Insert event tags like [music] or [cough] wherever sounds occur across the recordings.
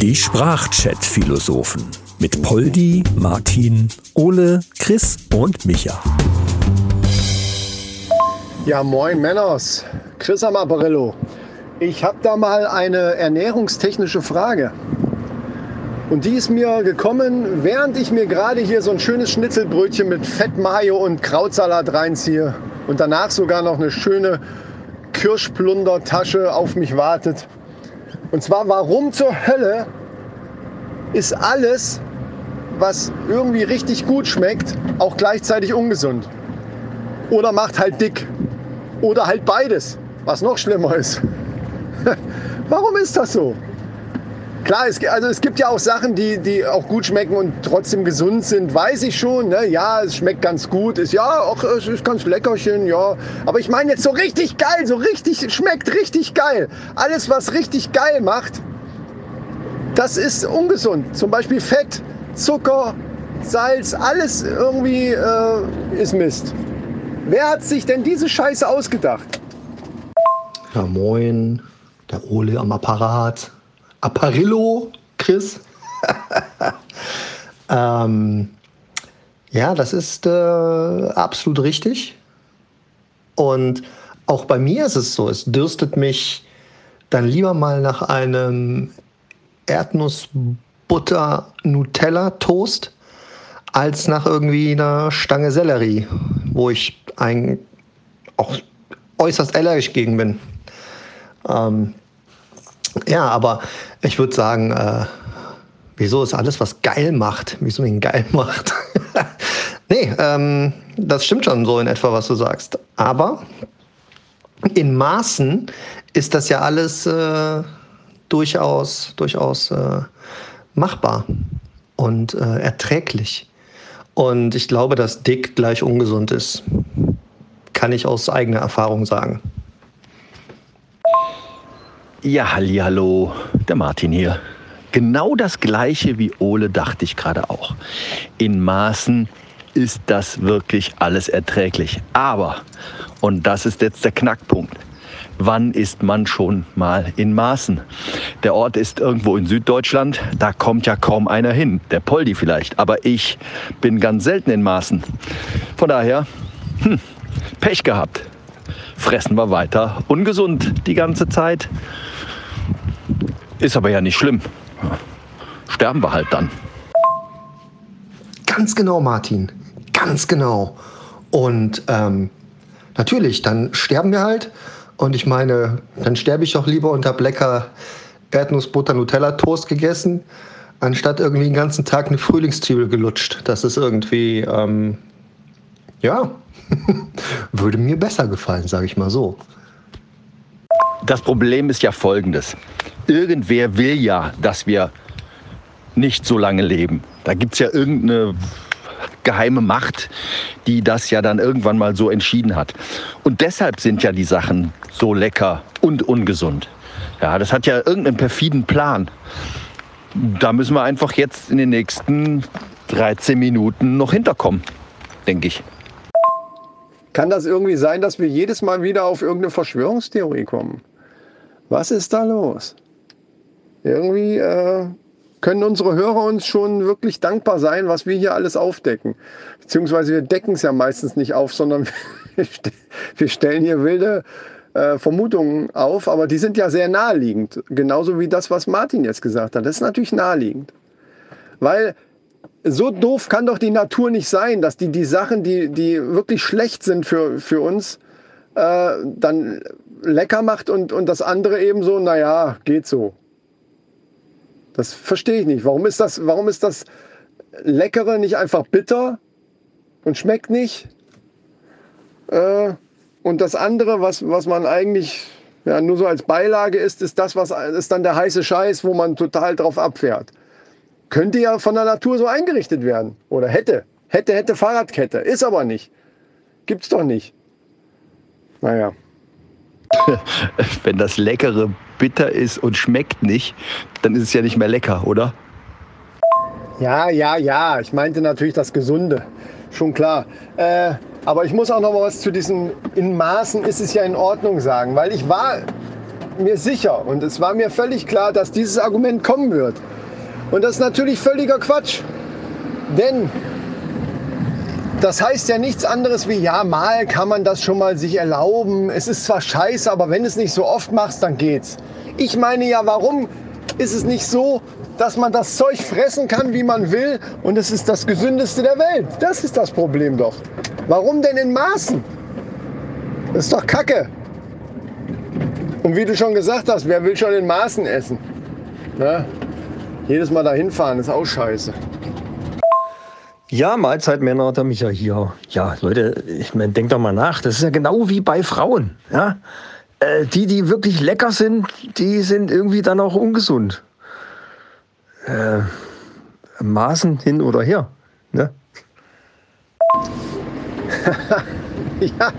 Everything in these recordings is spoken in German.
Die Sprachchat-Philosophen mit Poldi, Martin, Ole, Chris und Micha. Ja, moin Männers. Chris am Apparillo. Ich habe da mal eine ernährungstechnische Frage. Und die ist mir gekommen, während ich mir gerade hier so ein schönes Schnitzelbrötchen mit Fett und Krautsalat reinziehe und danach sogar noch eine schöne Kirschplundertasche auf mich wartet. Und zwar, warum zur Hölle ist alles, was irgendwie richtig gut schmeckt, auch gleichzeitig ungesund? Oder macht halt dick? Oder halt beides, was noch schlimmer ist. [laughs] warum ist das so? Klar, es, also es gibt ja auch Sachen, die, die auch gut schmecken und trotzdem gesund sind, weiß ich schon. Ne? Ja, es schmeckt ganz gut, ist ja auch es ist ganz leckerchen, ja. Aber ich meine jetzt so richtig geil, so richtig, schmeckt richtig geil. Alles, was richtig geil macht, das ist ungesund. Zum Beispiel Fett, Zucker, Salz, alles irgendwie äh, ist Mist. Wer hat sich denn diese Scheiße ausgedacht? Ja, moin, der Ole am Apparat. Apparillo, Chris. [laughs] ähm, ja, das ist äh, absolut richtig. Und auch bei mir ist es so, es dürstet mich dann lieber mal nach einem Erdnussbutter-Nutella-Toast als nach irgendwie einer Stange Sellerie, wo ich ein, auch äußerst allergisch gegen bin. Ähm, ja, aber ich würde sagen, äh, wieso ist alles, was geil macht, wieso ihn geil [laughs] macht? nee, ähm, das stimmt schon so in etwa, was du sagst. Aber in Maßen ist das ja alles äh, durchaus, durchaus äh, machbar und äh, erträglich. Und ich glaube, dass dick gleich ungesund ist. Kann ich aus eigener Erfahrung sagen. Ja, hallo, der Martin hier. Genau das gleiche wie Ole dachte ich gerade auch. In Maßen ist das wirklich alles erträglich. Aber, und das ist jetzt der Knackpunkt, wann ist man schon mal in Maßen? Der Ort ist irgendwo in Süddeutschland, da kommt ja kaum einer hin. Der Poldi vielleicht, aber ich bin ganz selten in Maßen. Von daher, hm, Pech gehabt. Fressen wir weiter ungesund die ganze Zeit. Ist aber ja nicht schlimm. Sterben wir halt dann. Ganz genau, Martin. Ganz genau. Und ähm, natürlich, dann sterben wir halt. Und ich meine, dann sterbe ich auch lieber und habe lecker Erdnussbutter Nutella Toast gegessen, anstatt irgendwie den ganzen Tag eine Frühlingszwiebel gelutscht. Das ist irgendwie, ähm, ja, [laughs] würde mir besser gefallen, sage ich mal so. Das Problem ist ja folgendes irgendwer will ja, dass wir nicht so lange leben. Da gibt es ja irgendeine geheime Macht, die das ja dann irgendwann mal so entschieden hat. Und deshalb sind ja die Sachen so lecker und ungesund. Ja, das hat ja irgendeinen perfiden Plan. Da müssen wir einfach jetzt in den nächsten 13 Minuten noch hinterkommen, denke ich. Kann das irgendwie sein, dass wir jedes Mal wieder auf irgendeine Verschwörungstheorie kommen? Was ist da los? Irgendwie äh, können unsere Hörer uns schon wirklich dankbar sein, was wir hier alles aufdecken. Beziehungsweise wir decken es ja meistens nicht auf, sondern [laughs] wir stellen hier wilde äh, Vermutungen auf, aber die sind ja sehr naheliegend. Genauso wie das, was Martin jetzt gesagt hat. Das ist natürlich naheliegend. Weil so doof kann doch die Natur nicht sein, dass die die Sachen, die, die wirklich schlecht sind für, für uns, äh, dann lecker macht und, und das andere eben so, naja, geht so. Das verstehe ich nicht. Warum ist das, warum ist das Leckere nicht einfach bitter und schmeckt nicht? Äh, und das andere, was, was man eigentlich ja, nur so als Beilage isst, ist das, was ist dann der heiße Scheiß, wo man total drauf abfährt. Könnte ja von der Natur so eingerichtet werden. Oder hätte. Hätte, hätte Fahrradkette. Ist aber nicht. Gibt's doch nicht. Naja. [laughs] Wenn das Leckere bitter ist und schmeckt nicht, dann ist es ja nicht mehr lecker, oder? Ja, ja, ja. Ich meinte natürlich das Gesunde. Schon klar. Äh, aber ich muss auch noch mal was zu diesen in Maßen ist es ja in Ordnung sagen, weil ich war mir sicher und es war mir völlig klar, dass dieses Argument kommen wird. Und das ist natürlich völliger Quatsch. Denn das heißt ja nichts anderes wie, ja, mal kann man das schon mal sich erlauben. Es ist zwar scheiße, aber wenn es nicht so oft machst, dann geht's. Ich meine ja, warum ist es nicht so, dass man das Zeug fressen kann, wie man will und es ist das gesündeste der Welt? Das ist das Problem doch. Warum denn in Maßen? Das ist doch Kacke. Und wie du schon gesagt hast, wer will schon in Maßen essen? Ne? Jedes Mal dahin fahren ist auch scheiße. Ja, Mahlzeit Männer, der Micha hier. Ja, Leute, ich meine, denkt doch mal nach. Das ist ja genau wie bei Frauen. Ja? Äh, die, die wirklich lecker sind, die sind irgendwie dann auch ungesund. Äh, Maßen hin oder her. Ne? [laughs] ja,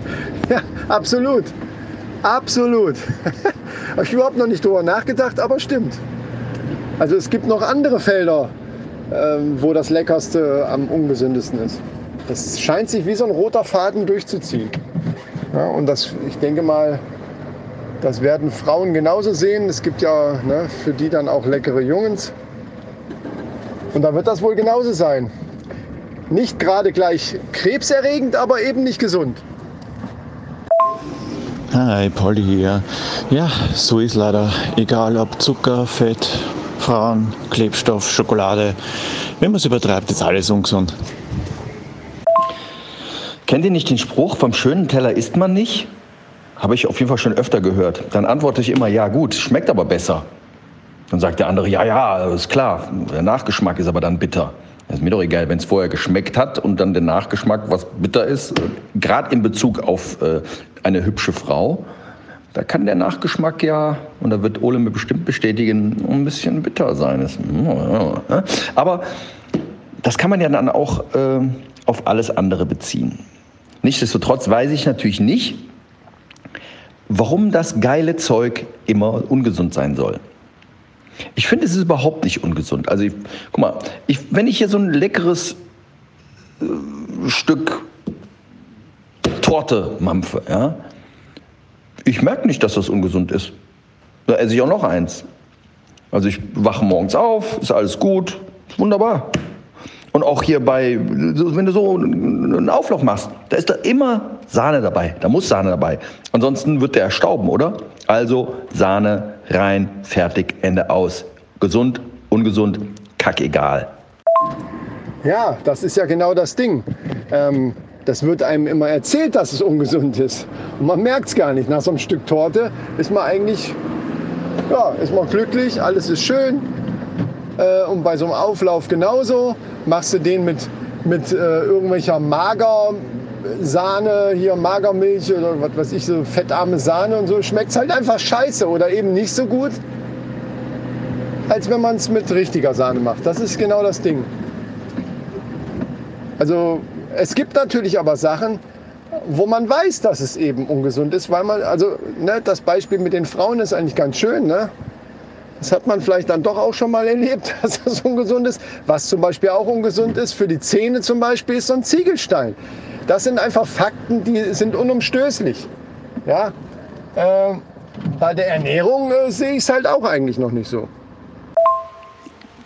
ja, absolut. Absolut. [laughs] Habe ich überhaupt noch nicht drüber nachgedacht, aber stimmt. Also es gibt noch andere Felder, ähm, wo das Leckerste am ungesündesten ist. Das scheint sich wie so ein roter Faden durchzuziehen. Ja, und das, ich denke mal, das werden Frauen genauso sehen. Es gibt ja ne, für die dann auch leckere Jungens. Und da wird das wohl genauso sein. Nicht gerade gleich krebserregend, aber eben nicht gesund. Hi, Polly hier. Ja, so ist leider. Egal ob Zucker, Fett, Frauen, Klebstoff, Schokolade. Wenn man es übertreibt, ist alles ungesund. Kennt ihr nicht den Spruch, vom schönen Teller isst man nicht? Habe ich auf jeden Fall schon öfter gehört. Dann antworte ich immer, ja gut, schmeckt aber besser. Dann sagt der andere, ja, ja, ist klar, der Nachgeschmack ist aber dann bitter. Ist mir doch egal, wenn es vorher geschmeckt hat und dann der Nachgeschmack, was bitter ist, gerade in Bezug auf äh, eine hübsche Frau, da kann der Nachgeschmack ja, und da wird Ole mir bestimmt bestätigen, ein bisschen bitter sein. Aber das kann man ja dann auch äh, auf alles andere beziehen. Nichtsdestotrotz weiß ich natürlich nicht, warum das geile Zeug immer ungesund sein soll. Ich finde, es ist überhaupt nicht ungesund. Also, ich, guck mal, ich, wenn ich hier so ein leckeres äh, Stück Torte mampfe, ja, ich merke nicht, dass das ungesund ist. Da esse ich auch noch eins. Also ich wache morgens auf, ist alles gut, wunderbar. Und auch hier bei, wenn du so einen Auflauf machst, da ist da immer Sahne dabei. Da muss Sahne dabei. Ansonsten wird der stauben, oder? Also Sahne rein, fertig, Ende aus. Gesund, ungesund, kackegal. Ja, das ist ja genau das Ding. Ähm, das wird einem immer erzählt, dass es ungesund ist. Und man merkt es gar nicht. Nach so einem Stück Torte ist man eigentlich, ja, ist man glücklich, alles ist schön. Äh, und bei so einem Auflauf genauso. Machst du den mit, mit äh, irgendwelcher Magersahne, hier Magermilch oder was weiß ich, so fettarme Sahne und so, schmeckt es halt einfach scheiße oder eben nicht so gut, als wenn man es mit richtiger Sahne macht. Das ist genau das Ding. Also es gibt natürlich aber Sachen, wo man weiß, dass es eben ungesund ist, weil man, also ne, das Beispiel mit den Frauen ist eigentlich ganz schön. Ne? Das hat man vielleicht dann doch auch schon mal erlebt, [laughs] dass das ungesund ist. Was zum Beispiel auch ungesund ist, für die Zähne zum Beispiel, ist so ein Ziegelstein. Das sind einfach Fakten, die sind unumstößlich. Ja? Äh, bei der Ernährung äh, sehe ich es halt auch eigentlich noch nicht so.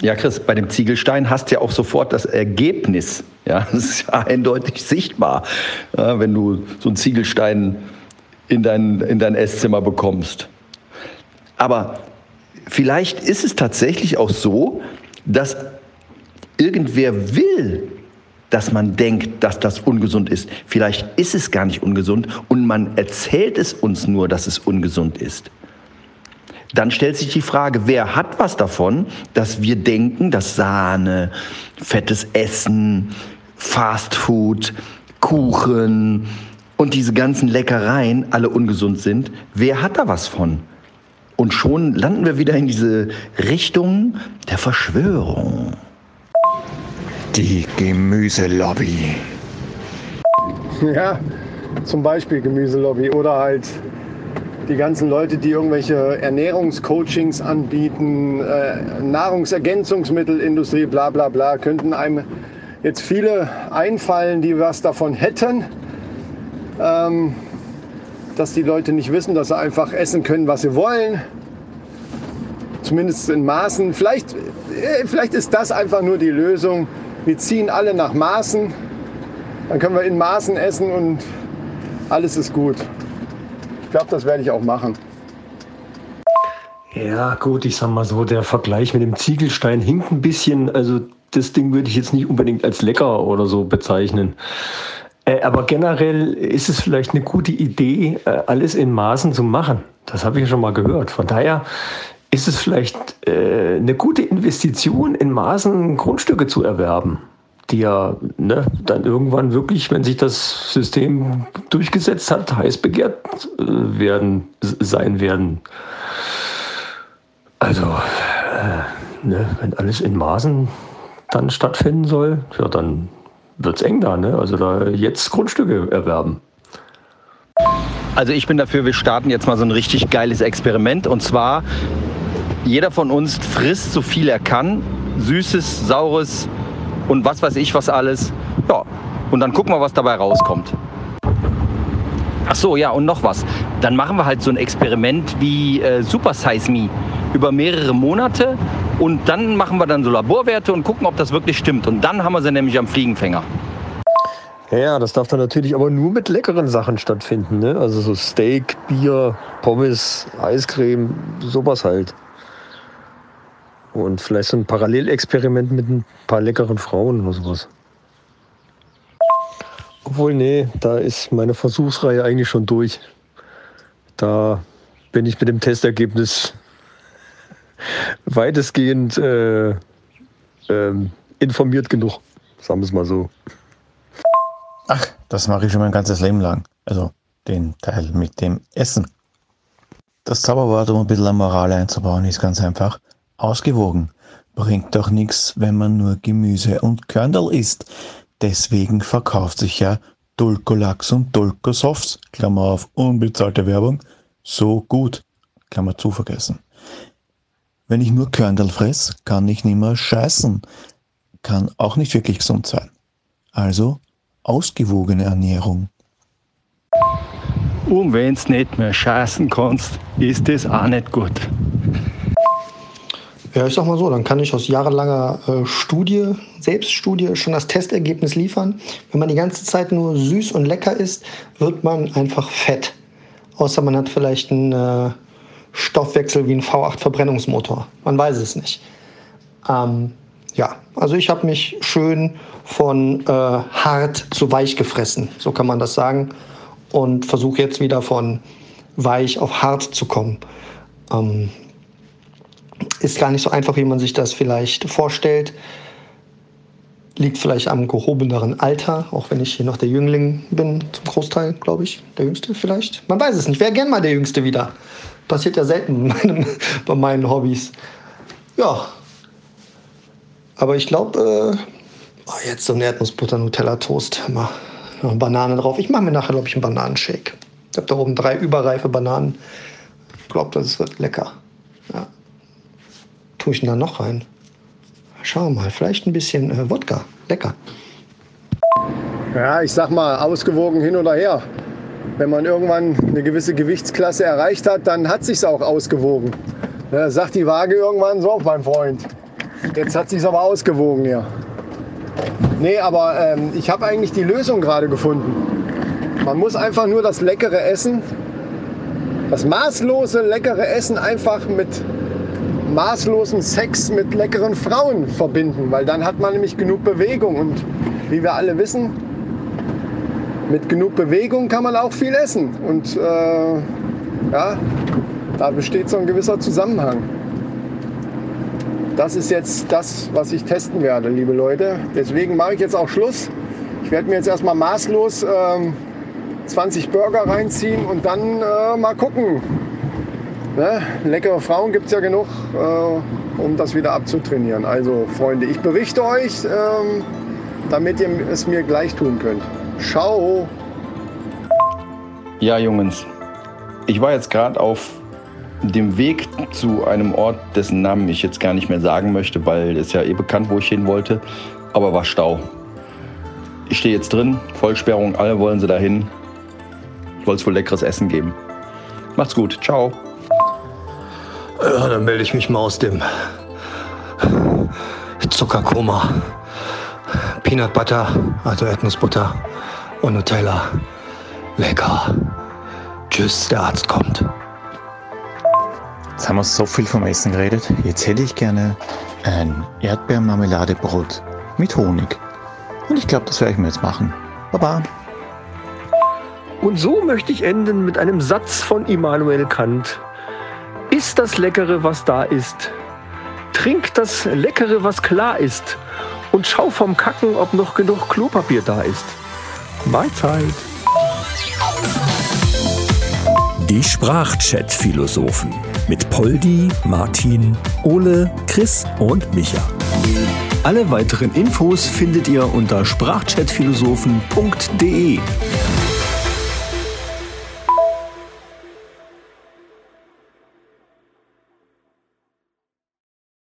Ja, Chris, bei dem Ziegelstein hast du ja auch sofort das Ergebnis. Ja, [laughs] das ist ja eindeutig sichtbar, ja, wenn du so einen Ziegelstein in dein, in dein Esszimmer bekommst. Aber vielleicht ist es tatsächlich auch so, dass irgendwer will, dass man denkt, dass das ungesund ist. Vielleicht ist es gar nicht ungesund und man erzählt es uns nur, dass es ungesund ist dann stellt sich die Frage, wer hat was davon, dass wir denken, dass Sahne, fettes Essen, Fastfood, Kuchen und diese ganzen Leckereien alle ungesund sind? Wer hat da was von? Und schon landen wir wieder in diese Richtung der Verschwörung. Die Gemüselobby. Ja, zum Beispiel Gemüselobby oder halt die ganzen Leute, die irgendwelche Ernährungscoachings anbieten, äh, Nahrungsergänzungsmittelindustrie, bla bla bla, könnten einem jetzt viele einfallen, die was davon hätten. Ähm, dass die Leute nicht wissen, dass sie einfach essen können, was sie wollen. Zumindest in Maßen. Vielleicht, äh, vielleicht ist das einfach nur die Lösung. Wir ziehen alle nach Maßen. Dann können wir in Maßen essen und alles ist gut. Ich glaube, das werde ich auch machen. Ja, gut, ich sag mal so, der Vergleich mit dem Ziegelstein hinkt ein bisschen. Also, das Ding würde ich jetzt nicht unbedingt als lecker oder so bezeichnen. Äh, aber generell ist es vielleicht eine gute Idee, äh, alles in Maßen zu machen. Das habe ich schon mal gehört. Von daher ist es vielleicht äh, eine gute Investition, in Maßen Grundstücke zu erwerben, die ja ne, dann irgendwann wirklich, wenn sich das System durchgesetzt hat, heiß begehrt äh, werden, sein werden. Also, äh, ne, wenn alles in Maßen dann stattfinden soll, ja, dann wird es eng da. Ne? Also da jetzt Grundstücke erwerben. Also ich bin dafür, wir starten jetzt mal so ein richtig geiles Experiment. Und zwar, jeder von uns frisst so viel er kann. Süßes, saures und was weiß ich was alles. Ja, und dann gucken wir, was dabei rauskommt. Ach so, ja, und noch was. Dann machen wir halt so ein Experiment wie äh, Super Size Me über mehrere Monate und dann machen wir dann so Laborwerte und gucken, ob das wirklich stimmt. Und dann haben wir sie nämlich am Fliegenfänger. Ja, das darf dann natürlich aber nur mit leckeren Sachen stattfinden. Ne? Also so Steak, Bier, Pommes, Eiscreme, sowas halt. Und vielleicht so ein Parallelexperiment mit ein paar leckeren Frauen oder sowas. Obwohl, nee, da ist meine Versuchsreihe eigentlich schon durch. Da bin ich mit dem Testergebnis [laughs] weitestgehend äh, ähm, informiert genug, sagen wir es mal so. Ach, das mache ich schon mein ganzes Leben lang. Also den Teil mit dem Essen. Das Zauberwort, um ein bisschen Moral einzubauen, ist ganz einfach. Ausgewogen. Bringt doch nichts, wenn man nur Gemüse und Körnerl isst. Deswegen verkauft sich ja Dulcolax und Dulcosofts, Klammer auf unbezahlte Werbung, so gut, Klammer zu vergessen. Wenn ich nur Körnerl fress, kann ich nicht mehr scheißen. Kann auch nicht wirklich gesund sein. Also ausgewogene Ernährung. Und wenn's nicht mehr scheißen kannst, ist das auch nicht gut. Ja, ich sag mal so, dann kann ich aus jahrelanger äh, Studie, Selbststudie, schon das Testergebnis liefern. Wenn man die ganze Zeit nur süß und lecker isst, wird man einfach fett. Außer man hat vielleicht einen äh, Stoffwechsel wie ein V8-Verbrennungsmotor. Man weiß es nicht. Ähm, ja, also ich habe mich schön von äh, hart zu weich gefressen, so kann man das sagen. Und versuche jetzt wieder von weich auf hart zu kommen. Ähm, ist gar nicht so einfach, wie man sich das vielleicht vorstellt. Liegt vielleicht am gehobeneren Alter, auch wenn ich hier noch der Jüngling bin, zum Großteil, glaube ich. Der Jüngste vielleicht. Man weiß es nicht. Wäre gern mal der Jüngste wieder. Passiert ja selten bei, meinen Hobbys. Ja. Aber ich glaube, äh, oh, jetzt so ein Erdnussbutter-Nutella-Toast. Mal noch eine Banane drauf. Ich mache mir nachher, glaube ich, einen Bananenshake. Ich habe da oben drei überreife Bananen. Ich glaube, das wird lecker. Ja tue ich denn da noch rein? Schau mal, vielleicht ein bisschen äh, Wodka. Lecker. Ja, ich sag mal, ausgewogen hin oder her. Wenn man irgendwann eine gewisse Gewichtsklasse erreicht hat, dann hat sich's auch ausgewogen. Ja, sagt die Waage irgendwann so, mein Freund. Jetzt hat sich's aber ausgewogen hier. Nee, aber ähm, ich habe eigentlich die Lösung gerade gefunden. Man muss einfach nur das leckere Essen, das maßlose leckere Essen einfach mit maßlosen Sex mit leckeren Frauen verbinden, weil dann hat man nämlich genug Bewegung und wie wir alle wissen, mit genug Bewegung kann man auch viel essen und äh, ja, da besteht so ein gewisser Zusammenhang. Das ist jetzt das, was ich testen werde, liebe Leute. Deswegen mache ich jetzt auch Schluss. Ich werde mir jetzt erstmal maßlos äh, 20 Burger reinziehen und dann äh, mal gucken, Ne? Leckere Frauen gibt es ja genug, äh, um das wieder abzutrainieren. Also Freunde, ich berichte euch, ähm, damit ihr es mir gleich tun könnt. Ciao! Ja, Jungs, ich war jetzt gerade auf dem Weg zu einem Ort, dessen Namen ich jetzt gar nicht mehr sagen möchte, weil es ja eh bekannt, wo ich hin wollte, aber war Stau. Ich stehe jetzt drin, Vollsperrung, alle wollen sie dahin. Wollte es wohl leckeres Essen geben. Macht's gut. Ciao. Ja, dann melde ich mich mal aus dem Zuckerkoma. Peanut Butter, also Erdnussbutter und Nutella. Lecker. Tschüss, der Arzt kommt. Jetzt haben wir so viel vom Essen geredet. Jetzt hätte ich gerne ein Erdbeermarmeladebrot mit Honig. Und ich glaube, das werde ich mir jetzt machen. Baba. Und so möchte ich enden mit einem Satz von Immanuel Kant. Iss das Leckere, was da ist. Trink das Leckere, was klar ist. Und schau vom Kacken, ob noch genug Klopapier da ist. Mahlzeit. Die Sprachchat-Philosophen mit Poldi, Martin, Ole, Chris und Micha. Alle weiteren Infos findet ihr unter sprachchatphilosophen.de.